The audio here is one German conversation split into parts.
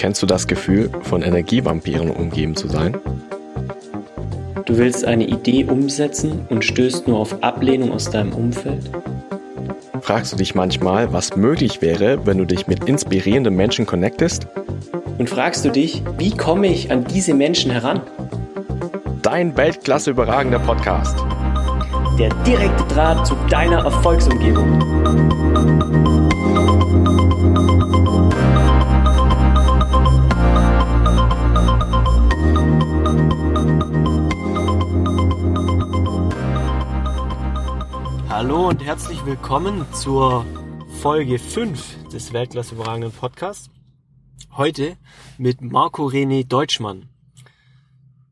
Kennst du das Gefühl, von Energievampiren umgeben zu sein? Du willst eine Idee umsetzen und stößt nur auf Ablehnung aus deinem Umfeld? Fragst du dich manchmal, was möglich wäre, wenn du dich mit inspirierenden Menschen connectest? Und fragst du dich, wie komme ich an diese Menschen heran? Dein Weltklasse überragender Podcast. Der direkte Draht zu deiner Erfolgsumgebung. Und herzlich willkommen zur Folge 5 des Weltklasse überragenden Podcasts. Heute mit Marco René Deutschmann.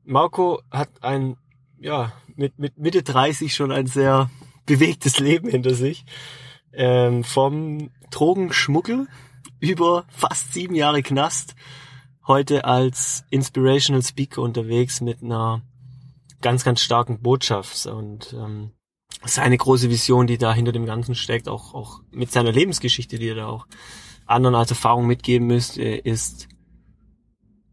Marco hat ein, ja, mit, mit Mitte 30 schon ein sehr bewegtes Leben hinter sich. Ähm, vom Drogenschmuggel über fast sieben Jahre Knast. Heute als Inspirational Speaker unterwegs mit einer ganz, ganz starken Botschaft. Und ähm, seine große Vision, die da hinter dem Ganzen steckt, auch, auch mit seiner Lebensgeschichte, die er da auch anderen als Erfahrung mitgeben müsste, ist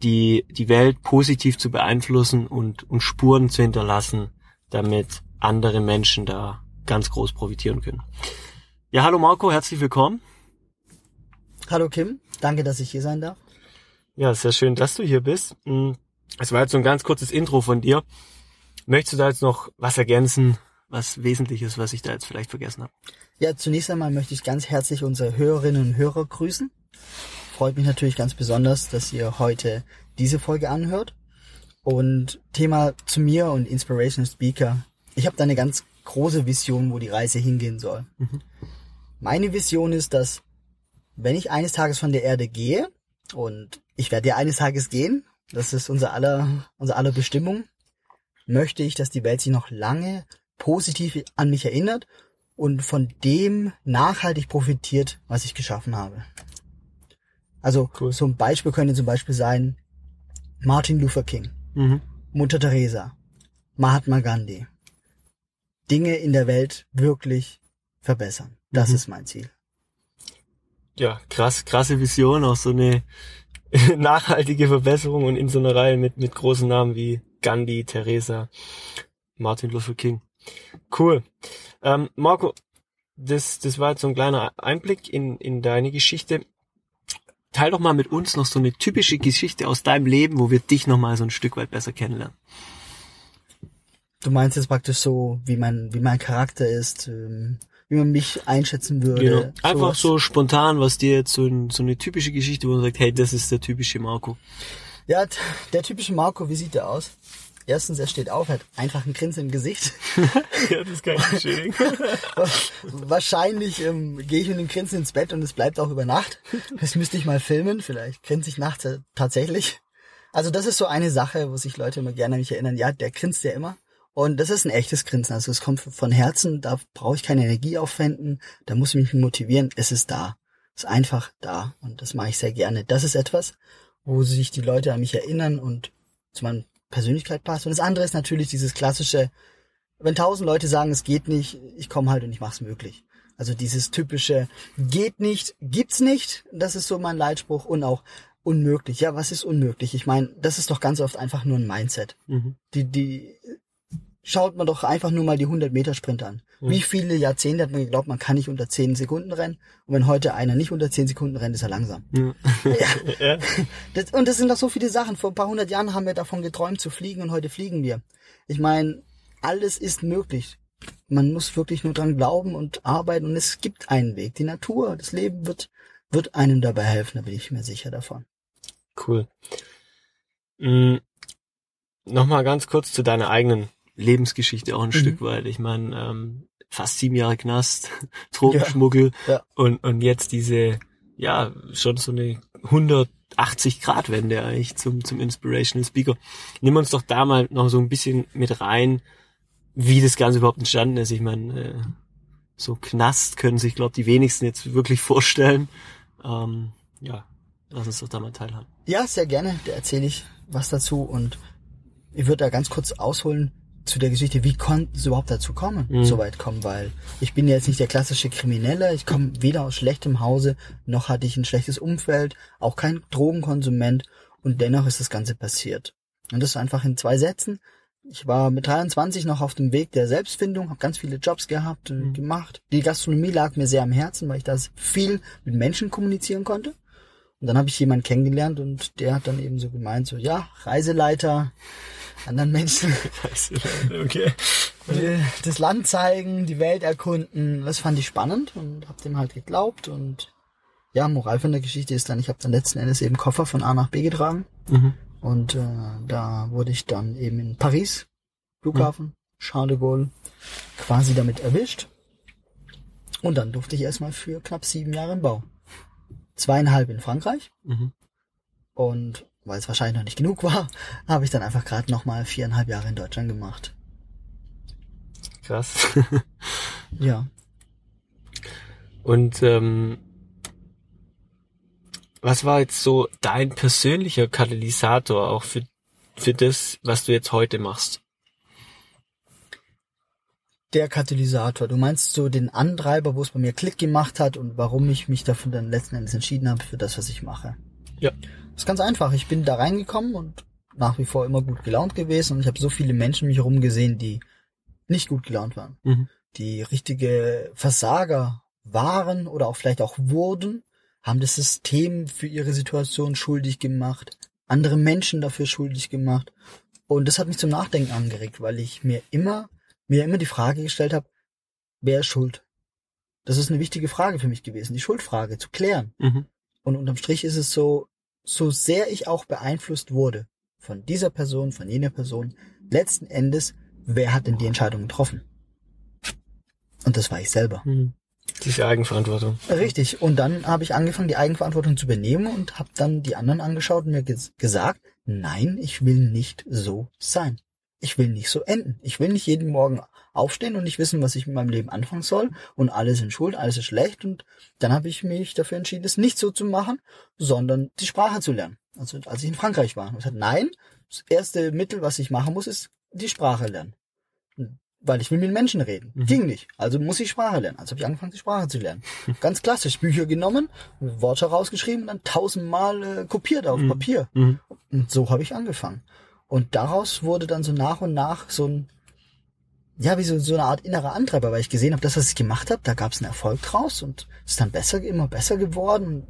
die, die Welt positiv zu beeinflussen und, und Spuren zu hinterlassen, damit andere Menschen da ganz groß profitieren können. Ja, hallo Marco, herzlich willkommen. Hallo Kim, danke, dass ich hier sein darf. Ja, sehr schön, dass du hier bist. Hm, es war jetzt so ein ganz kurzes Intro von dir. Möchtest du da jetzt noch was ergänzen, was Wesentliches, was ich da jetzt vielleicht vergessen habe? Ja, zunächst einmal möchte ich ganz herzlich unsere Hörerinnen und Hörer grüßen. Freut mich natürlich ganz besonders, dass ihr heute diese Folge anhört. Und Thema zu mir und Inspirational Speaker. Ich habe da eine ganz große Vision, wo die Reise hingehen soll. Mhm. Meine Vision ist, dass wenn ich eines Tages von der Erde gehe, und ich werde ja eines Tages gehen, das ist unser aller, unser aller Bestimmung, möchte ich, dass die Welt sich noch lange positiv an mich erinnert und von dem nachhaltig profitiert, was ich geschaffen habe. Also cool. so ein Beispiel könnte zum Beispiel sein Martin Luther King, mhm. Mutter Teresa, Mahatma Gandhi. Dinge in der Welt wirklich verbessern. Das mhm. ist mein Ziel. Ja, krass, krasse Vision, auch so eine nachhaltige Verbesserung und in so einer Reihe mit, mit großen Namen wie Gandhi, Teresa, Martin Luther King. Cool. Ähm, Marco, das, das war jetzt so ein kleiner Einblick in, in deine Geschichte. Teil doch mal mit uns noch so eine typische Geschichte aus deinem Leben, wo wir dich noch mal so ein Stück weit besser kennenlernen. Du meinst jetzt praktisch so, wie mein, wie mein Charakter ist, ähm, wie man mich einschätzen würde. Genau. Einfach sowas. so spontan, was dir jetzt so, ein, so eine typische Geschichte, wo man sagt, hey, das ist der typische Marco. Ja, der typische Marco, wie sieht der aus? Erstens, er steht auf, hat einfach ein Grinsen im Gesicht. ja, das kann ich bestätigen. Wahrscheinlich ähm, gehe ich mit dem Grinsen ins Bett und es bleibt auch über Nacht. Das müsste ich mal filmen. Vielleicht grinse ich nachts tatsächlich. Also das ist so eine Sache, wo sich Leute immer gerne an mich erinnern. Ja, der grinst ja immer. Und das ist ein echtes Grinsen. Also es kommt von Herzen. Da brauche ich keine Energie aufwenden. Da muss ich mich motivieren. Es ist da. Es ist einfach da. Und das mache ich sehr gerne. Das ist etwas, wo sich die Leute an mich erinnern und zu meinem Persönlichkeit passt. Und das andere ist natürlich dieses klassische, wenn tausend Leute sagen, es geht nicht, ich komme halt und ich mach's möglich. Also dieses typische geht nicht, gibt's nicht, das ist so mein Leitspruch und auch unmöglich. Ja, was ist unmöglich? Ich meine, das ist doch ganz oft einfach nur ein Mindset. Mhm. Die die schaut man doch einfach nur mal die 100 Meter Sprint an. Mhm. Wie viele Jahrzehnte hat man geglaubt, man kann nicht unter 10 Sekunden rennen? Und wenn heute einer nicht unter 10 Sekunden rennt, ist er langsam. Ja. ja. Das, und das sind doch so viele Sachen. Vor ein paar hundert Jahren haben wir davon geträumt zu fliegen und heute fliegen wir. Ich meine, alles ist möglich. Man muss wirklich nur dran glauben und arbeiten und es gibt einen Weg. Die Natur, das Leben wird, wird einem dabei helfen, da bin ich mir sicher davon. Cool. Mhm. Nochmal ganz kurz zu deiner eigenen Lebensgeschichte auch ein mhm. Stück weit. Ich meine, ähm, fast sieben Jahre Knast, Drogenschmuggel ja, ja. und und jetzt diese ja schon so eine 180 Grad Wende eigentlich zum zum Inspirational Speaker. Nimm uns doch da mal noch so ein bisschen mit rein, wie das Ganze überhaupt entstanden ist. Ich meine, äh, so Knast können sich glaube die wenigsten jetzt wirklich vorstellen. Ähm, ja, lass uns doch da mal teilhaben. Ja, sehr gerne. Da erzähle ich was dazu und ich würde da ganz kurz ausholen zu der Geschichte, wie konnte es überhaupt dazu kommen, Mhm. so weit kommen, weil ich bin jetzt nicht der klassische Kriminelle, ich komme weder aus schlechtem Hause, noch hatte ich ein schlechtes Umfeld, auch kein Drogenkonsument und dennoch ist das Ganze passiert. Und das einfach in zwei Sätzen. Ich war mit 23 noch auf dem Weg der Selbstfindung, habe ganz viele Jobs gehabt, und gemacht. Die Gastronomie lag mir sehr am Herzen, weil ich da viel mit Menschen kommunizieren konnte. Und dann habe ich jemanden kennengelernt und der hat dann eben so gemeint, so ja, Reiseleiter, anderen Menschen okay. die- das Land zeigen, die Welt erkunden. Das fand ich spannend und habe dem halt geglaubt. Und ja, Moral von der Geschichte ist dann, ich habe dann letzten Endes eben Koffer von A nach B getragen. Mhm. Und äh, da wurde ich dann eben in Paris, Flughafen, Charles de Gaulle, quasi damit erwischt. Und dann durfte ich erstmal für knapp sieben Jahre im Bau. Zweieinhalb in Frankreich. Mhm. Und weil es wahrscheinlich noch nicht genug war, habe ich dann einfach gerade nochmal viereinhalb Jahre in Deutschland gemacht. Krass. Ja. Und ähm, was war jetzt so dein persönlicher Katalysator auch für, für das, was du jetzt heute machst? Der Katalysator. Du meinst so den Antreiber, wo es bei mir Klick gemacht hat und warum ich mich dafür dann letzten Endes entschieden habe für das, was ich mache. Ja. Das ist ganz einfach. Ich bin da reingekommen und nach wie vor immer gut gelaunt gewesen und ich habe so viele Menschen mich herum gesehen, die nicht gut gelaunt waren. Mhm. Die richtige Versager waren oder auch vielleicht auch wurden, haben das System für ihre Situation schuldig gemacht, andere Menschen dafür schuldig gemacht. Und das hat mich zum Nachdenken angeregt, weil ich mir immer, mir immer die Frage gestellt habe, wer ist schuld? Das ist eine wichtige Frage für mich gewesen, die Schuldfrage zu klären. Mhm. Und unterm Strich ist es so, so sehr ich auch beeinflusst wurde von dieser Person, von jener Person, letzten Endes, wer hat denn die Entscheidung getroffen? Und das war ich selber. Mhm. Diese Eigenverantwortung. Richtig. Und dann habe ich angefangen, die Eigenverantwortung zu übernehmen und habe dann die anderen angeschaut und mir ges gesagt, nein, ich will nicht so sein. Ich will nicht so enden. Ich will nicht jeden Morgen aufstehen und nicht wissen, was ich mit meinem Leben anfangen soll und alle sind schuld, alles ist schlecht und dann habe ich mich dafür entschieden, es nicht so zu machen, sondern die Sprache zu lernen. Also als ich in Frankreich war. Und ich gesagt, nein, das erste Mittel, was ich machen muss, ist die Sprache lernen. Weil ich will mit Menschen reden. Mhm. Ging nicht. Also muss ich Sprache lernen. Also habe ich angefangen, die Sprache zu lernen. Ganz klassisch. Bücher genommen, Worte rausgeschrieben und dann tausendmal äh, kopiert auf Mhm. Papier. Mhm. Und so habe ich angefangen. Und daraus wurde dann so nach und nach so ein, ja, wie so, so eine Art innerer Antreiber, weil ich gesehen habe, das, was ich gemacht habe, da gab es einen Erfolg draus und es ist dann besser, immer besser geworden.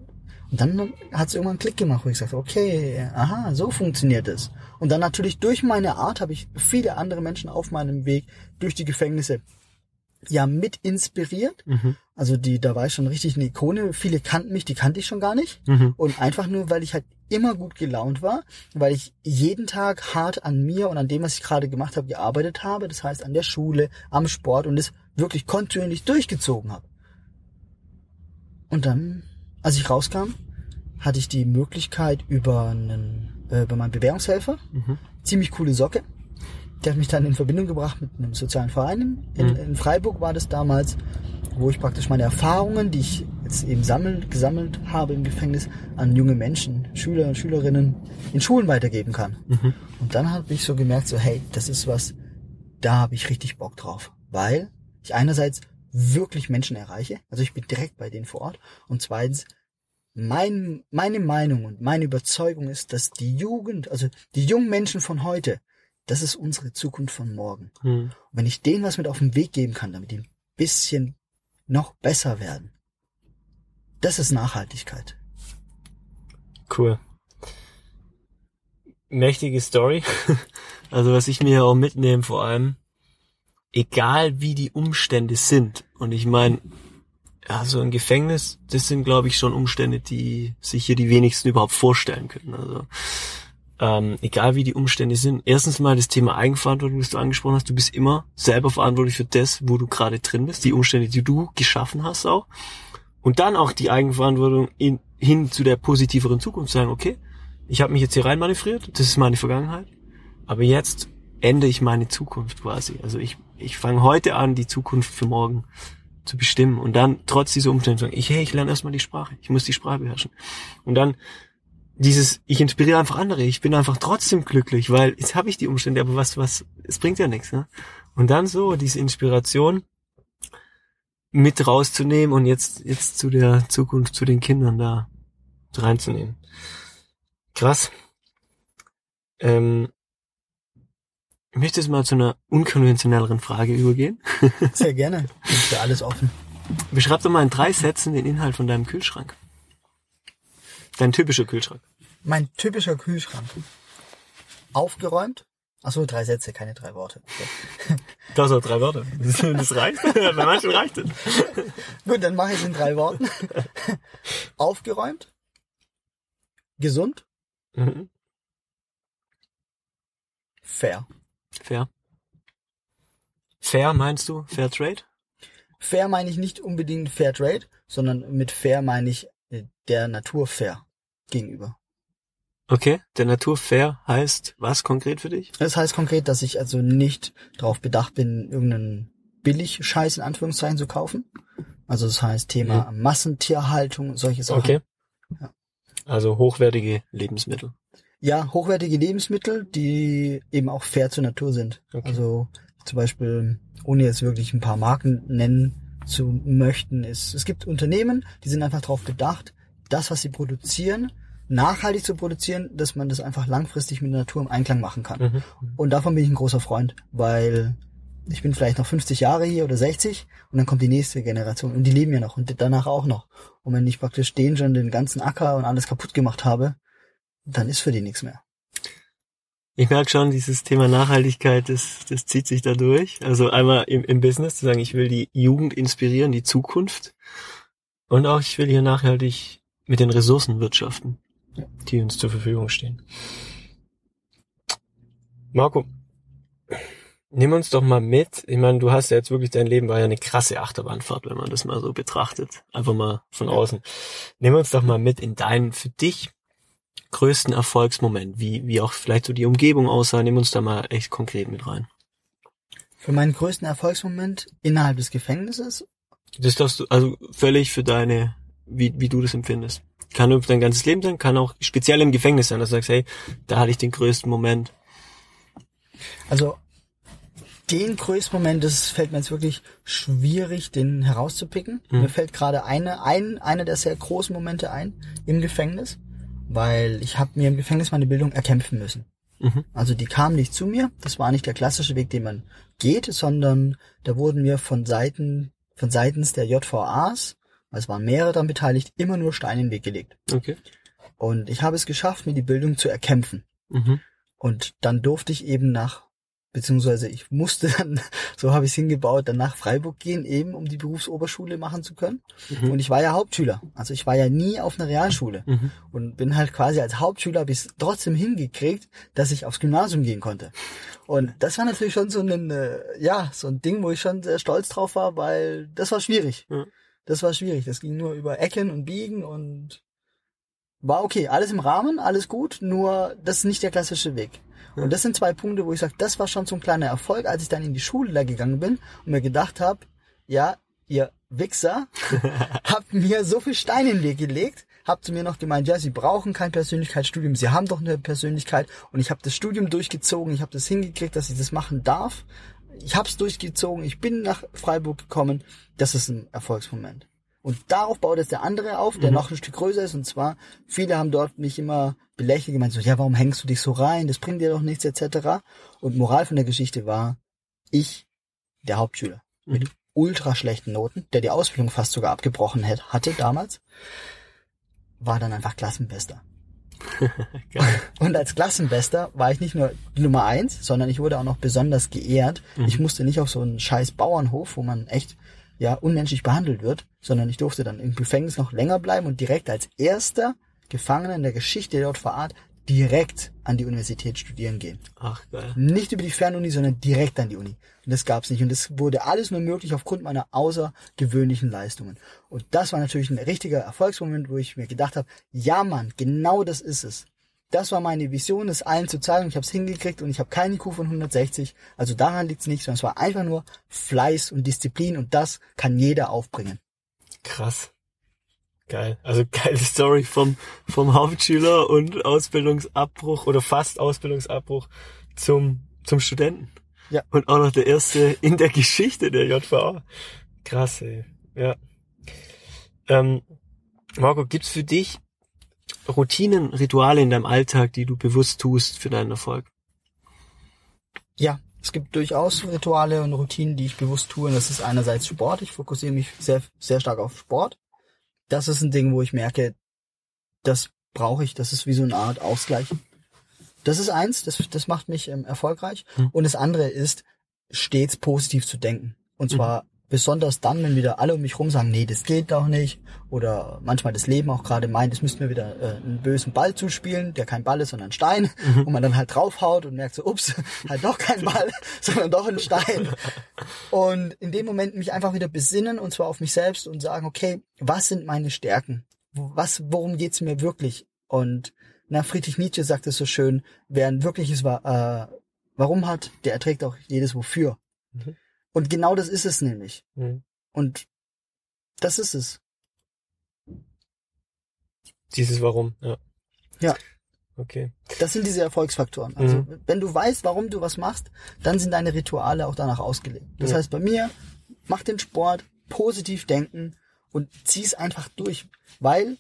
Und dann hat es irgendwann einen Klick gemacht, wo ich sagte, okay, aha, so funktioniert es. Und dann natürlich durch meine Art habe ich viele andere Menschen auf meinem Weg durch die Gefängnisse ja mit inspiriert. Mhm. Also die, da war ich schon richtig eine Ikone. Viele kannten mich, die kannte ich schon gar nicht. Mhm. Und einfach nur, weil ich halt immer gut gelaunt war, weil ich jeden Tag hart an mir und an dem, was ich gerade gemacht habe, gearbeitet habe. Das heißt an der Schule, am Sport und es wirklich kontinuierlich durchgezogen habe. Und dann, als ich rauskam, hatte ich die Möglichkeit über einen, äh, über meinen Bewährungshelfer, Mhm. ziemlich coole Socke. Der hat mich dann in Verbindung gebracht mit einem sozialen Verein. In, Mhm. in Freiburg war das damals, wo ich praktisch meine Erfahrungen, die ich jetzt eben sammelt, gesammelt habe im Gefängnis, an junge Menschen, Schüler und Schülerinnen in Schulen weitergeben kann. Mhm. Und dann habe ich so gemerkt, so hey, das ist was, da habe ich richtig Bock drauf. Weil ich einerseits wirklich Menschen erreiche, also ich bin direkt bei denen vor Ort. Und zweitens, mein, meine Meinung und meine Überzeugung ist, dass die Jugend, also die jungen Menschen von heute, das ist unsere Zukunft von morgen. Mhm. Und wenn ich denen was mit auf den Weg geben kann, damit die ein bisschen noch besser werden, das ist Nachhaltigkeit. Cool. Mächtige Story. Also was ich mir auch mitnehme vor allem, egal wie die Umstände sind. Und ich meine, ja, so ein Gefängnis, das sind glaube ich schon Umstände, die sich hier die wenigsten überhaupt vorstellen können. Also ähm, egal wie die Umstände sind. Erstens mal das Thema Eigenverantwortung, das du angesprochen hast. Du bist immer selber verantwortlich für das, wo du gerade drin bist, die Umstände, die du geschaffen hast auch. Und dann auch die Eigenverantwortung in, hin zu der positiveren Zukunft sagen, okay, ich habe mich jetzt hier rein manövriert, das ist meine Vergangenheit, aber jetzt ende ich meine Zukunft quasi. Also ich, ich fange heute an, die Zukunft für morgen zu bestimmen und dann trotz dieser Umstände sagen, ich, hey, ich lerne erstmal die Sprache, ich muss die Sprache beherrschen. Und dann dieses, ich inspiriere einfach andere, ich bin einfach trotzdem glücklich, weil jetzt habe ich die Umstände, aber was, was, es bringt ja nichts, ne? Und dann so diese Inspiration mit rauszunehmen und jetzt, jetzt zu der Zukunft, zu den Kindern da reinzunehmen. Krass. Ähm, ich möchte jetzt mal zu einer unkonventionelleren Frage übergehen. Sehr gerne. Ich bin für alles offen. Beschreib doch mal in drei Sätzen den Inhalt von deinem Kühlschrank. Dein typischer Kühlschrank. Mein typischer Kühlschrank. Aufgeräumt. Achso, drei Sätze, keine drei Worte. Okay. Das sind drei Worte. Das reicht. Bei manchen reicht es. Gut, dann mache ich es in drei Worten. Aufgeräumt. Gesund. Mhm. Fair. Fair. Fair meinst du? Fair Trade? Fair meine ich nicht unbedingt Fair Trade, sondern mit fair meine ich äh, der Natur fair gegenüber. Okay, der Natur fair heißt was konkret für dich? Das heißt konkret, dass ich also nicht darauf bedacht bin, irgendeinen Billig-Scheiß in Anführungszeichen zu kaufen. Also das heißt Thema Massentierhaltung, solche Sachen. Okay. Ja. Also hochwertige Lebensmittel. Ja, hochwertige Lebensmittel, die eben auch fair zur Natur sind. Okay. Also zum Beispiel, ohne jetzt wirklich ein paar Marken nennen zu möchten, ist, es gibt Unternehmen, die sind einfach darauf bedacht, das, was sie produzieren, nachhaltig zu produzieren, dass man das einfach langfristig mit der Natur im Einklang machen kann. Mhm. Und davon bin ich ein großer Freund, weil ich bin vielleicht noch 50 Jahre hier oder 60 und dann kommt die nächste Generation und die leben ja noch und danach auch noch. Und wenn ich praktisch den schon den ganzen Acker und alles kaputt gemacht habe, dann ist für die nichts mehr. Ich merke schon, dieses Thema Nachhaltigkeit, das, das zieht sich da durch. Also einmal im, im Business zu sagen, ich will die Jugend inspirieren, die Zukunft. Und auch ich will hier nachhaltig mit den Ressourcen wirtschaften, die uns zur Verfügung stehen. Marco, nimm uns doch mal mit. Ich meine, du hast ja jetzt wirklich dein Leben war ja eine krasse Achterbahnfahrt, wenn man das mal so betrachtet. Einfach mal von außen. Nimm uns doch mal mit in deinen für dich größten Erfolgsmoment, wie, wie auch vielleicht so die Umgebung aussah. Nimm uns da mal echt konkret mit rein. Für meinen größten Erfolgsmoment innerhalb des Gefängnisses, Das darfst du, also völlig für deine, wie, wie du das empfindest. Kann über dein ganzes Leben sein, kann auch speziell im Gefängnis sein, dass du sagst, hey, da hatte ich den größten Moment. also den größten Moment, das fällt mir jetzt wirklich schwierig, den herauszupicken. Mhm. Mir fällt gerade eine, ein, einer der sehr großen Momente ein im Gefängnis, weil ich habe mir im Gefängnis meine Bildung erkämpfen müssen. Mhm. Also die kam nicht zu mir. Das war nicht der klassische Weg, den man geht, sondern da wurden mir von Seiten, von seitens der JVAs, es waren mehrere daran beteiligt, immer nur Steine in den Weg gelegt. Okay. Und ich habe es geschafft, mir die Bildung zu erkämpfen. Mhm. Und dann durfte ich eben nach, beziehungsweise ich musste dann, so habe ich es hingebaut, dann nach Freiburg gehen, eben um die Berufsoberschule machen zu können. Mhm. Und ich war ja Hauptschüler. Also ich war ja nie auf einer Realschule. Mhm. Und bin halt quasi als Hauptschüler habe ich es trotzdem hingekriegt, dass ich aufs Gymnasium gehen konnte. Und das war natürlich schon so ein, äh, ja, so ein Ding, wo ich schon sehr stolz drauf war, weil das war schwierig. Ja. Das war schwierig. Das ging nur über Ecken und Biegen und war okay. Alles im Rahmen, alles gut, nur das ist nicht der klassische Weg. Und das sind zwei Punkte, wo ich sage, das war schon so ein kleiner Erfolg, als ich dann in die Schule da gegangen bin und mir gedacht habe, ja, ihr Wichser, habt mir so viel Steine in den Weg gelegt, habt zu mir noch gemeint, ja, sie brauchen kein Persönlichkeitsstudium, sie haben doch eine Persönlichkeit und ich habe das Studium durchgezogen, ich habe das hingekriegt, dass ich das machen darf. Ich habe es durchgezogen, ich bin nach Freiburg gekommen. Das ist ein Erfolgsmoment. Und darauf baut jetzt der andere auf, der noch ein Stück größer ist. Und zwar, viele haben dort mich immer belächelt, gemeint so, ja, warum hängst du dich so rein? Das bringt dir doch nichts, etc. Und Moral von der Geschichte war, ich, der Hauptschüler, mit ultra schlechten Noten, der die Ausbildung fast sogar abgebrochen hätte, hatte damals, war dann einfach Klassenbester. Und als Klassenbester war ich nicht nur die Nummer eins, sondern ich wurde auch noch besonders geehrt. Ich musste nicht auf so einen scheiß Bauernhof, wo man echt ja unmenschlich behandelt wird, sondern ich durfte dann im Gefängnis noch länger bleiben und direkt als erster Gefangener in der Geschichte der JVA direkt an die Universität studieren gehen. Ach, geil. Nicht über die Fernuni, sondern direkt an die Uni. Und das gab's nicht. Und das wurde alles nur möglich aufgrund meiner außergewöhnlichen Leistungen. Und das war natürlich ein richtiger Erfolgsmoment, wo ich mir gedacht habe, ja Mann, genau das ist es. Das war meine Vision, es allen zu zeigen. Ich habe es hingekriegt und ich habe keinen IQ von 160. Also daran liegt's nicht, sondern es war einfach nur Fleiß und Disziplin und das kann jeder aufbringen. Krass. Geil. Also geile Story vom, vom Hauptschüler und Ausbildungsabbruch oder fast Ausbildungsabbruch zum, zum Studenten. Ja. Und auch noch der erste in der Geschichte der JVA. Krass, ey. Ja. Ähm, Marco, gibt's für dich Routinen, Rituale in deinem Alltag, die du bewusst tust für deinen Erfolg? Ja, es gibt durchaus Rituale und Routinen, die ich bewusst tue. Und das ist einerseits Sport. Ich fokussiere mich sehr, sehr stark auf Sport. Das ist ein Ding, wo ich merke, das brauche ich. Das ist wie so eine Art Ausgleich. Das ist eins, das, das macht mich ähm, erfolgreich. Hm. Und das andere ist, stets positiv zu denken. Und zwar besonders dann, wenn wieder alle um mich rum sagen, nee, das geht doch nicht. Oder manchmal das Leben auch gerade meint, es müssten wir wieder äh, einen bösen Ball zuspielen, der kein Ball ist, sondern ein Stein. Und man dann halt draufhaut und merkt so, ups, halt doch kein Ball, sondern doch ein Stein. Und in dem Moment mich einfach wieder besinnen und zwar auf mich selbst und sagen, okay, was sind meine Stärken? Was, worum geht's mir wirklich? Und na, Friedrich Nietzsche sagt es so schön, wer ein wirkliches äh, Warum hat, der erträgt auch jedes Wofür. Mhm. Und genau das ist es nämlich. Mhm. Und das ist es. Dieses Warum, ja. Ja. Okay. Das sind diese Erfolgsfaktoren. Also Mhm. wenn du weißt, warum du was machst, dann sind deine Rituale auch danach ausgelegt. Das Ja. heißt bei mir, mach den Sport, positiv denken und zieh's einfach durch. Weil,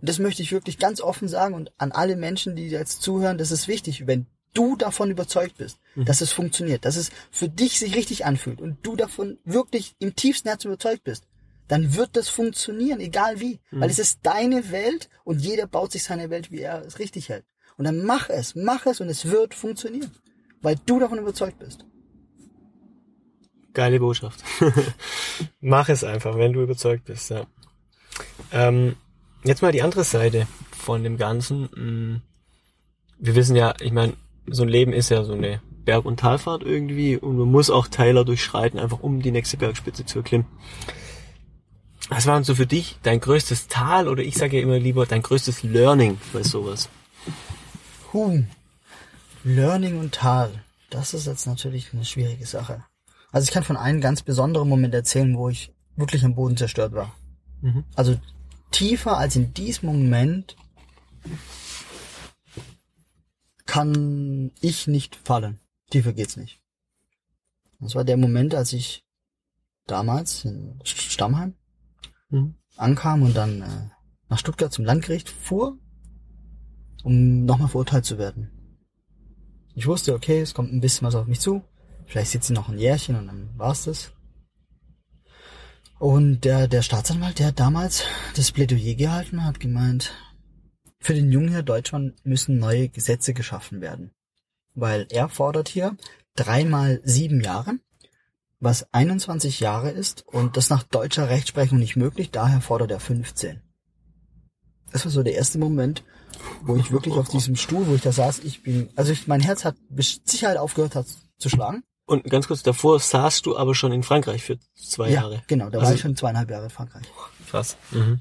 das möchte ich wirklich ganz offen sagen und an alle Menschen, die jetzt zuhören, das ist wichtig, wenn du davon überzeugt bist, dass es funktioniert, dass es für dich sich richtig anfühlt und du davon wirklich im tiefsten Herzen überzeugt bist, dann wird das funktionieren, egal wie. Weil es ist deine Welt und jeder baut sich seine Welt, wie er es richtig hält. Und dann mach es, mach es und es wird funktionieren. Weil du davon überzeugt bist. Geile Botschaft. Mach es einfach, wenn du überzeugt bist, ja. Ähm, jetzt mal die andere Seite von dem Ganzen. Mm, Wir wissen ja, ich meine, so ein Leben ist ja so eine Berg- und Talfahrt irgendwie und man muss auch Teiler durchschreiten, einfach um die nächste Bergspitze zu erklimmen. Was war denn so für dich dein größtes Tal oder ich sage ja immer lieber dein größtes Learning bei sowas? Huh. Learning und Tal. Das ist jetzt natürlich eine schwierige Sache. Also ich kann von einem ganz besonderen Moment erzählen, wo ich wirklich am Boden zerstört war. Mhm. Also tiefer als in diesem Moment kann ich nicht fallen. Tiefer geht's nicht. Das war der Moment, als ich damals in Stammheim Mhm. ankam und dann äh, nach Stuttgart zum Landgericht fuhr, um nochmal verurteilt zu werden. Ich wusste, okay, es kommt ein bisschen was auf mich zu. Vielleicht sitze ich noch ein Jährchen und dann war's das. Und der, der Staatsanwalt, der hat damals das Plädoyer gehalten, hat gemeint, für den jungen Herr Deutschland müssen neue Gesetze geschaffen werden. Weil er fordert hier dreimal sieben Jahre, was 21 Jahre ist und das nach deutscher Rechtsprechung nicht möglich, daher fordert er 15. Das war so der erste Moment, wo ich wirklich auf diesem Stuhl, wo ich da saß, ich bin, also ich, mein Herz hat mit Sicherheit aufgehört hat zu schlagen. Und ganz kurz, davor saßt du aber schon in Frankreich für zwei ja, Jahre. genau, da war Also- ich schon zweieinhalb Jahre in Frankreich. Krass. Mhm.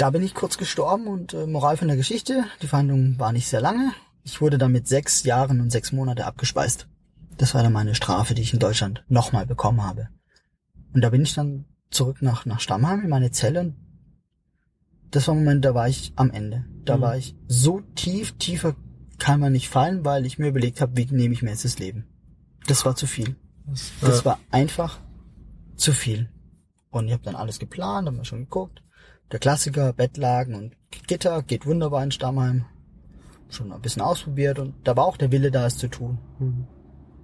Da bin ich kurz gestorben und äh, Moral von der Geschichte, die Verhandlung war nicht sehr lange. Ich wurde dann mit sechs Jahren und sechs Monate abgespeist. Das war dann meine Strafe, die ich in Deutschland nochmal bekommen habe. Und da bin ich dann zurück nach, nach Stammheim in meine Zelle und das war ein Moment, da war ich am Ende. Da Mhm. war ich so tief, tiefer kann man nicht fallen, weil ich mir überlegt habe, wie nehme ich mir jetzt das Leben. Das war zu viel. Das Ja. war einfach zu viel. Und ich habe dann alles geplant, haben wir schon geguckt. Der Klassiker, Bettlagen und Gitter geht wunderbar in Stammheim. Schon ein bisschen ausprobiert und da war auch der Wille da, es zu tun. Mhm.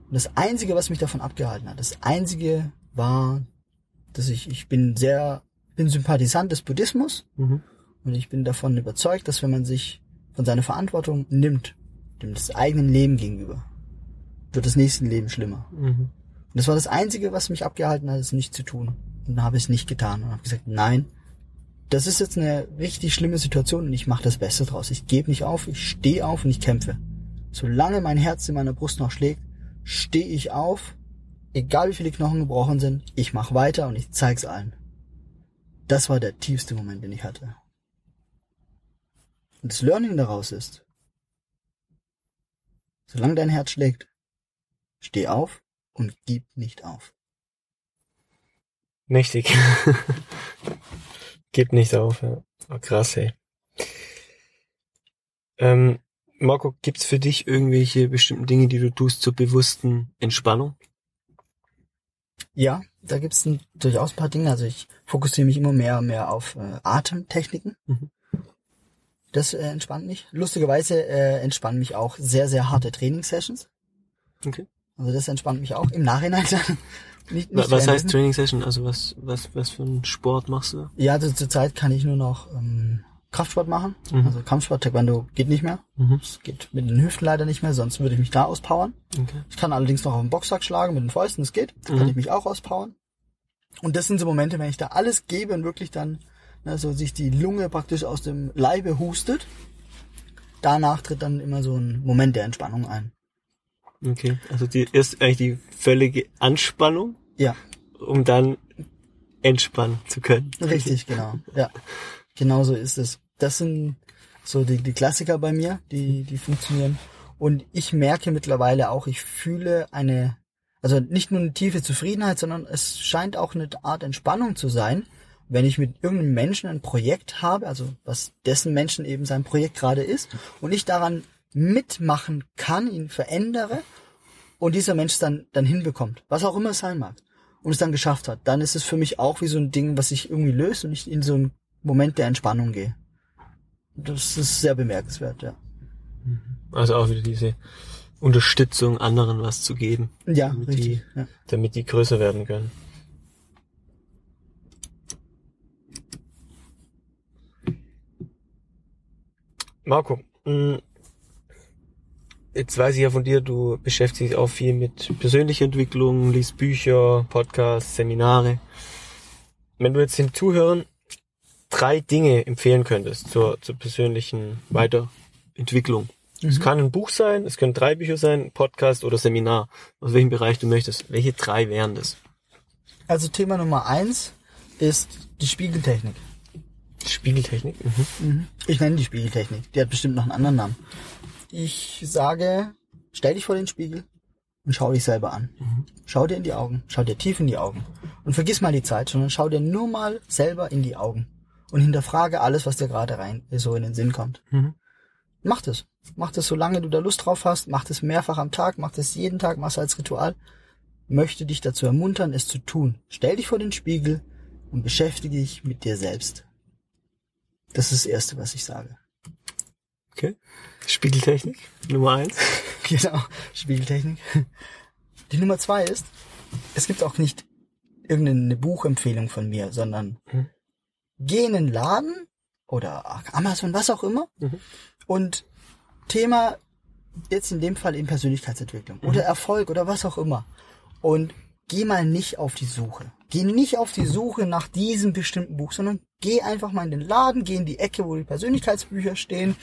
Und das Einzige, was mich davon abgehalten hat, das Einzige war, dass ich, ich bin sehr, bin Sympathisant des Buddhismus Mhm. und ich bin davon überzeugt, dass wenn man sich von seiner Verantwortung nimmt, dem des eigenen Leben gegenüber, wird das nächste Leben schlimmer. Mhm. Und das war das Einzige, was mich abgehalten hat, es nicht zu tun. Und dann habe ich es nicht getan und habe gesagt, nein, das ist jetzt eine richtig schlimme Situation und ich mache das Beste draus. Ich gebe nicht auf, ich stehe auf und ich kämpfe. Solange mein Herz in meiner Brust noch schlägt, stehe ich auf, egal wie viele Knochen gebrochen sind, ich mache weiter und ich zeig's allen. Das war der tiefste Moment, den ich hatte. Und das Learning daraus ist, solange dein Herz schlägt, steh auf und gib nicht auf. Mächtig. Gib nicht auf, ja. Oh, krass, ey. Ähm, Marco, gibt's für dich irgendwelche bestimmten Dinge, die du tust zur bewussten Entspannung? Ja, da gibt's ein, durchaus ein paar Dinge. Also ich fokussiere mich immer mehr und mehr auf äh, Atemtechniken. Mhm. Das äh, entspannt mich. Lustigerweise äh, entspannen mich auch sehr, sehr harte Trainingssessions. Okay. Also das entspannt mich auch im Nachhinein dann. Nicht, nicht Was heißt. Training Session? Also was, was, was für einen Sport machst du? Ja, also zurzeit kann ich nur noch ähm, Kraftsport machen. Mhm. Also Kampfsport, Taekwondo geht nicht mehr. Mhm. Es geht mit den Hüften leider nicht mehr, sonst würde ich mich da auspowern. Okay. Ich kann allerdings noch auf den Boxsack schlagen mit den Fäusten, das geht. Da kann Mhm. ich mich auch auspowern. Und das sind so Momente, wenn ich da alles gebe und wirklich dann ne, so sich die Lunge praktisch aus dem Leibe hustet. Danach tritt dann immer so ein Moment der Entspannung ein. Okay. Also die ist eigentlich die völlige Anspannung, Ja, um dann entspannen zu können. richtig, genau. Ja, genau so ist es. Das sind so die, die Klassiker bei mir, die, die funktionieren. Und ich merke mittlerweile auch, ich fühle eine, also nicht nur eine tiefe Zufriedenheit, sondern es scheint auch eine Art Entspannung zu sein, wenn ich mit irgendeinem Menschen ein Projekt habe, also was dessen Menschen eben sein Projekt gerade ist, und ich daran mitmachen kann, ihn verändere und dieser Mensch dann, dann hinbekommt, was auch immer es sein mag, und es dann geschafft hat, dann ist es für mich auch wie so ein Ding, was sich irgendwie löst und ich in so einen Moment der Entspannung gehe. Das ist sehr bemerkenswert, ja. Also auch wieder diese Unterstützung, anderen was zu geben, Ja, Damit richtig. Ja. damit die größer werden können. Marco, mh, jetzt weiß ich ja von dir, du beschäftigst dich auch viel mit persönlicher Entwicklung, liest Bücher, Podcasts, Seminare. Wenn du jetzt den Zuhörern drei Dinge empfehlen könntest zur, zur persönlichen Weiterentwicklung. Es kann ein Buch sein, es können drei Bücher sein, ein Podcast oder Seminar, aus welchem Bereich du möchtest. Welche drei wären das? Also Thema Nummer eins ist die Spiegeltechnik. Spiegeltechnik? Mhm. Ich nenne die Spiegeltechnik. Die hat bestimmt noch einen anderen Namen. Ich sage, stell dich vor den Spiegel und schau dich selber an. Schau dir in die Augen, schau dir tief in die Augen. Und vergiss mal die Zeit, sondern schau dir nur mal selber in die Augen. Und hinterfrage alles, was dir gerade rein so in den Sinn kommt. Mhm. Mach das. Mach das, solange du da Lust drauf hast. Mach das mehrfach am Tag. Mach das jeden Tag. Mach es als Ritual. Möchte dich dazu ermuntern, es zu tun. Stell dich vor den Spiegel und beschäftige dich mit dir selbst. Das ist das Erste, was ich sage. Okay. Spiegeltechnik, Nummer eins. Genau, Spiegeltechnik. Die Nummer zwei ist, es gibt auch nicht irgendeine Buchempfehlung von mir, sondern Mhm. geh in den Laden oder Amazon, was auch immer Mhm. und Thema jetzt in dem Fall in Persönlichkeitsentwicklung oder Erfolg oder was auch immer und geh mal nicht auf die Suche. Geh nicht auf die Suche nach diesem bestimmten Buch, sondern geh einfach mal in den Laden, geh in die Ecke, wo die Persönlichkeitsbücher stehen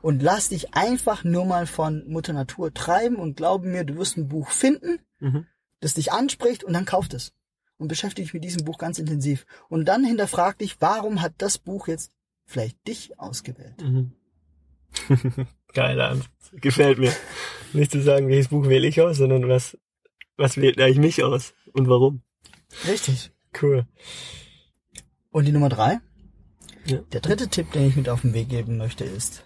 und lass dich einfach nur mal von Mutter Natur treiben und glaube mir, du wirst ein Buch finden, Mhm. das dich anspricht und dann kauft es. Und beschäftige dich mit diesem Buch ganz intensiv. Und dann hinterfrag dich, warum hat das Buch jetzt vielleicht dich ausgewählt? Mhm. Geile Antwort. Gefällt mir. Nicht zu sagen, welches Buch wähle ich aus, sondern was, was wählt eigentlich mich aus und warum. Richtig. Cool. Und die Nummer drei? Ja. Der dritte Tipp, den ich mit auf den Weg geben möchte, ist,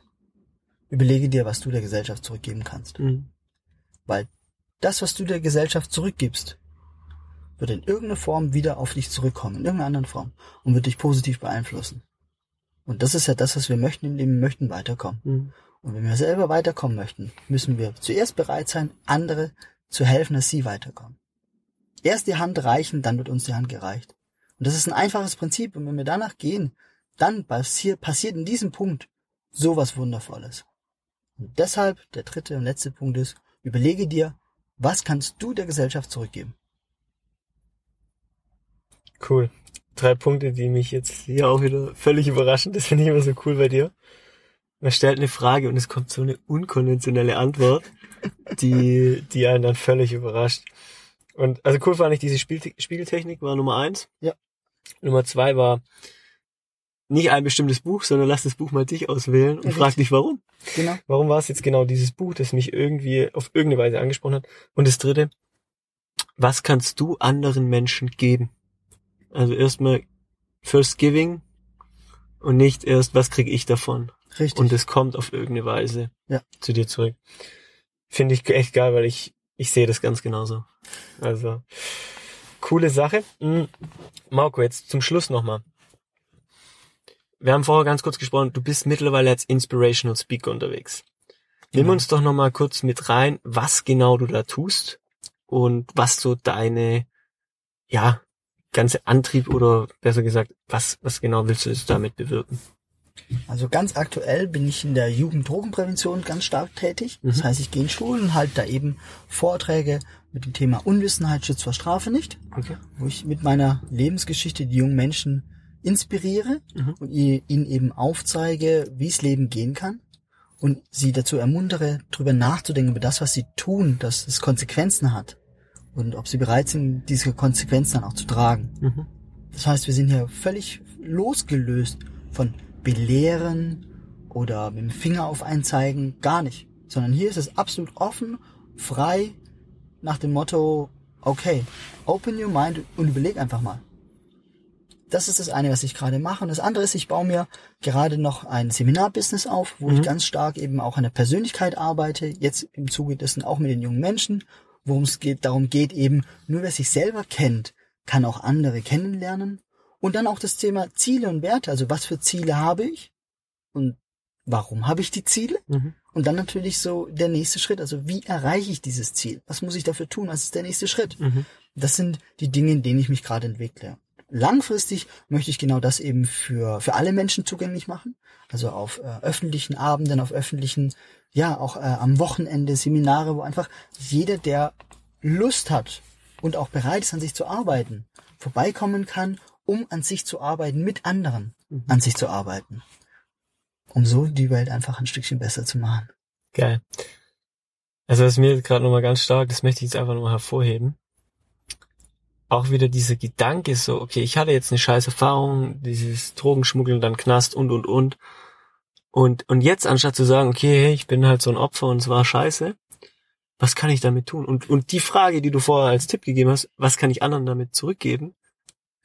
überlege dir, was du der Gesellschaft zurückgeben kannst. Mhm. Weil das, was du der Gesellschaft zurückgibst, wird in irgendeiner Form wieder auf dich zurückkommen, in irgendeiner anderen Form und wird dich positiv beeinflussen. Und das ist ja das, was wir möchten Leben, wir möchten weiterkommen. Mhm. Und wenn wir selber weiterkommen möchten, müssen wir zuerst bereit sein, andere zu helfen, dass sie weiterkommen. Erst die Hand reichen, dann wird uns die Hand gereicht. Und das ist ein einfaches Prinzip. Und wenn wir danach gehen, dann passiert, in diesem Punkt sowas Wundervolles. Und deshalb der dritte und letzte Punkt ist, überlege dir, was kannst du der Gesellschaft zurückgeben? Cool. Drei Punkte, die mich jetzt hier auch wieder völlig überraschen. Das finde ich immer so cool bei dir. Man stellt eine Frage und es kommt so eine unkonventionelle Antwort, die, die einen dann völlig überrascht. Und also cool fand ich diese Spiel Spiegeltechnik war Nummer eins. Ja. Nummer zwei war nicht ein bestimmtes Buch, sondern lass das Buch mal dich auswählen und Richtig. frag dich warum. Genau. Warum war es jetzt genau dieses Buch, das mich irgendwie auf irgendeine Weise angesprochen hat? Und das dritte, was kannst du anderen Menschen geben? Also erstmal First Giving, Und nicht erst, was kriege ich davon? Richtig. Und es kommt auf irgendeine Weise Ja. zu dir zurück. Finde ich echt geil, weil ich, ich sehe das ganz genauso. Also, coole Sache. Mhm. Marco, jetzt zum Schluss nochmal. Wir haben vorher ganz kurz gesprochen, du bist mittlerweile als Inspirational Speaker unterwegs. Nimm Genau. uns doch nochmal kurz mit rein, was genau du da tust und was so deine, ja, ganze Antrieb oder besser gesagt, was, was genau willst du damit bewirken? Also ganz aktuell bin ich in der Jugenddrogenprävention ganz stark tätig. Das Mhm. heißt, ich gehe in Schulen, halte da eben Vorträge mit dem Thema Unwissenheit schützt vor Strafe nicht, Okay. wo ich mit meiner Lebensgeschichte die jungen Menschen inspiriere Mhm. und ihnen eben aufzeige, wie es Leben gehen kann und sie dazu ermuntere, darüber nachzudenken, über das, was sie tun, dass es Konsequenzen hat und ob sie bereit sind, diese Konsequenzen dann auch zu tragen. Mhm. Das heißt, wir sind hier völlig losgelöst von Belehren oder mit dem Finger auf einen zeigen, gar nicht. Sondern hier ist es absolut offen, frei, nach dem Motto, okay, open your mind und überleg einfach mal. Das ist das eine, was ich gerade mache. Und das andere ist, ich baue mir gerade noch ein Seminarbusiness auf, wo Mhm. ich ganz stark eben auch an der Persönlichkeit arbeite. Jetzt im Zuge dessen auch mit den jungen Menschen, worum es geht, darum geht eben, nur wer sich selber kennt, kann auch andere kennenlernen. Und dann auch das Thema Ziele und Werte. Also was für Ziele habe ich? Und warum habe ich die Ziele? Mhm. Und dann natürlich so der nächste Schritt. Also wie erreiche ich dieses Ziel? Was muss ich dafür tun? Was ist der nächste Schritt? Mhm. Das sind die Dinge, in denen ich mich gerade entwickle. Langfristig möchte ich genau das eben für, für alle Menschen zugänglich machen. Also auf äh, öffentlichen Abenden, auf öffentlichen, ja, auch äh, am Wochenende Seminare, wo einfach jeder, der Lust hat und auch bereit ist, an sich zu arbeiten, vorbeikommen kann, um an sich zu arbeiten, mit anderen Mhm. an sich zu arbeiten. Um so die Welt einfach ein Stückchen besser zu machen. Geil. Also was mir gerade nochmal ganz stark, das möchte ich jetzt einfach nochmal hervorheben. Auch wieder dieser Gedanke so, okay, ich hatte jetzt eine scheiß Erfahrung, dieses Drogenschmuggeln, dann Knast und und und. Und, und jetzt anstatt zu sagen, okay, ich bin halt so ein Opfer und es war scheiße, was kann ich damit tun? Und, und die Frage, die du vorher als Tipp gegeben hast, was kann ich anderen damit zurückgeben?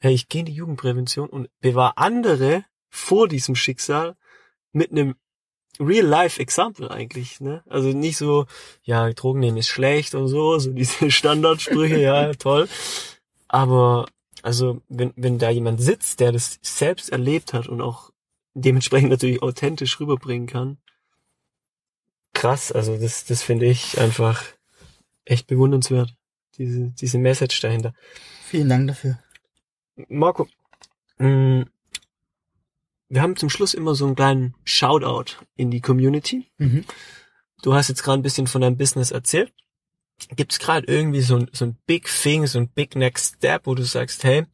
Hey, ich gehe in die Jugendprävention und bewahre andere vor diesem Schicksal mit einem Real-Life-Example eigentlich, ne? Also nicht so, ja, Drogen nehmen ist schlecht und so, so diese Standardsprüche, ja, toll. Aber, also, wenn, wenn da jemand sitzt, der das selbst erlebt hat und auch dementsprechend natürlich authentisch rüberbringen kann, krass, also das, das finde ich einfach echt bewundernswert, diese, diese Message dahinter. Vielen Dank dafür. Marco, mh, wir haben zum Schluss immer so einen kleinen Shoutout in die Community. Mhm. Du hast jetzt gerade ein bisschen von deinem Business erzählt. Gibt es gerade irgendwie so ein, so ein Big Thing, so ein Big Next Step, wo du sagst, hey,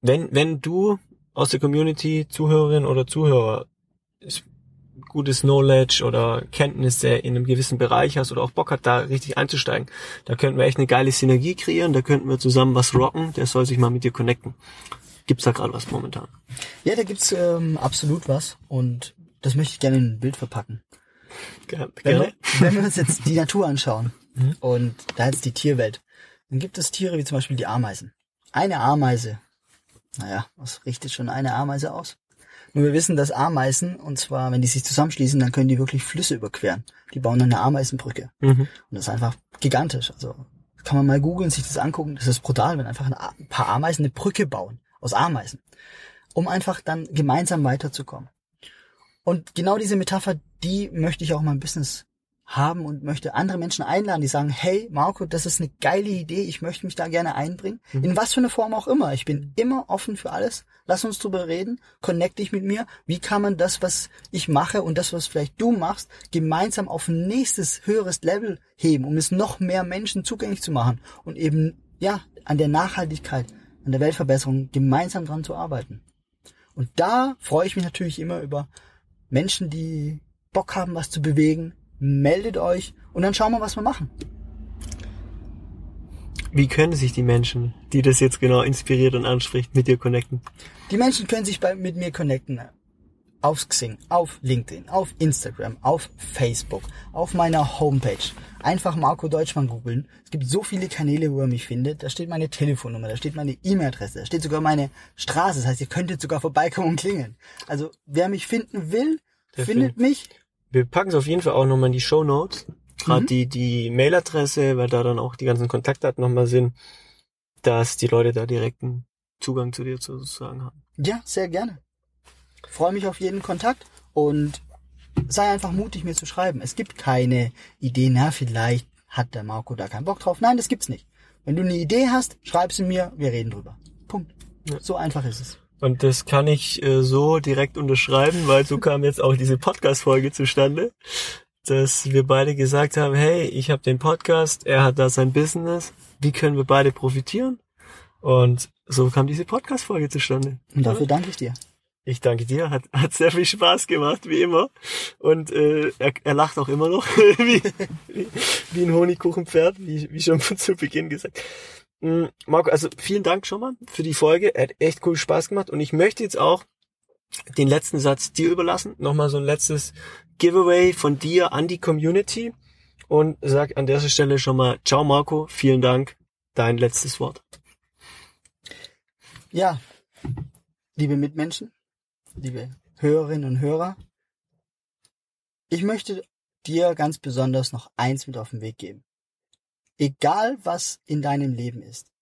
wenn, wenn du aus der Community Zuhörerin oder Zuhörer ist gutes Knowledge oder Kenntnisse in einem gewissen Bereich hast oder auch Bock hat, da richtig einzusteigen, da könnten wir echt eine geile Synergie kreieren, da könnten wir zusammen was rocken, der soll sich mal mit dir connecten. Gibt's da gerade was momentan? Ja, da gibt's ähm, absolut was und das möchte ich gerne in ein Bild verpacken. Gerne. Wenn wir, wenn wir uns jetzt die Natur anschauen Mhm. und da jetzt die Tierwelt, dann gibt es Tiere wie zum Beispiel die Ameisen. Eine Ameise, naja, was richtet schon eine Ameise aus? Nur wir wissen, dass Ameisen, und zwar, wenn die sich zusammenschließen, dann können die wirklich Flüsse überqueren. Die bauen dann eine Ameisenbrücke. Mhm. Und das ist einfach gigantisch. Also kann man mal googeln, sich das angucken. Das ist brutal, wenn einfach ein paar Ameisen eine Brücke bauen aus Ameisen, um einfach dann gemeinsam weiterzukommen. Und genau diese Metapher, die möchte ich auch in meinem Business haben und möchte andere Menschen einladen, die sagen, hey Marco, das ist eine geile Idee, ich möchte mich da gerne einbringen. In was für eine Form auch immer. Ich bin immer offen für alles. Lass uns drüber reden, connect dich mit mir. Wie kann man das, was ich mache und das, was vielleicht du machst, gemeinsam auf ein nächstes, höheres Level heben, um es noch mehr Menschen zugänglich zu machen und eben, ja, an der Nachhaltigkeit, an der Weltverbesserung gemeinsam dran zu arbeiten. Und da freue ich mich natürlich immer über Menschen, die Bock haben, was zu bewegen. Meldet euch und dann schauen wir, was wir machen. Wie können sich die Menschen, die das jetzt genau inspiriert und anspricht, mit dir connecten? Die Menschen können sich bei, mit mir connecten. auf Xing, auf LinkedIn, auf Instagram, auf Facebook, auf meiner Homepage. Einfach Marco Deutschmann googeln. Es gibt so viele Kanäle, wo ihr mich findet. Da steht meine Telefonnummer, da steht meine E-Mail-Adresse, da steht sogar meine Straße. Das heißt, ihr könntet sogar vorbeikommen und klingeln. Also wer mich finden will, Der findet findet- mich. Wir packen es auf jeden Fall auch nochmal in die Show Notes. Gerade Mhm. die, die Mailadresse, weil da dann auch die ganzen Kontaktdaten nochmal sind, dass die Leute da direkten Zugang zu dir sozusagen haben. Ja, sehr gerne. Freue mich auf jeden Kontakt und sei einfach mutig, mir zu schreiben. Es gibt keine Idee, na, vielleicht hat der Marco da keinen Bock drauf. Nein, das gibt's nicht. Wenn du eine Idee hast, schreib sie mir, wir reden drüber. Punkt. Ja. So einfach ist es. Und das kann ich äh, so direkt unterschreiben, weil so kam jetzt auch diese Podcast-Folge zustande, dass wir beide gesagt haben, hey, ich habe den Podcast, er hat da sein Business, wie können wir beide profitieren? Und so kam diese Podcast-Folge zustande. Und dafür danke ich dir. Ich danke dir, hat, hat sehr viel Spaß gemacht, wie immer. Und äh, er, er lacht auch immer noch, wie, wie, wie ein Honigkuchenpferd, wie, wie schon zu Beginn gesagt. Mm, Marco, also vielen Dank schon mal für die Folge. Hat echt cool Spaß gemacht. Und ich möchte jetzt auch den letzten Satz dir überlassen. Nochmal so ein letztes Giveaway von dir an die Community. Und sag an der Stelle schon mal, ciao Marco, vielen Dank. Dein letztes Wort. Ja, liebe Mitmenschen, liebe Hörerinnen und Hörer, ich möchte dir ganz besonders noch eins mit auf den Weg geben. Egal was in deinem Leben ist,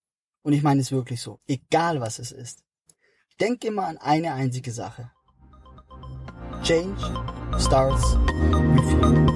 und ich meine es wirklich so, egal was es ist, denk immer an eine einzige Sache. Change starts with you.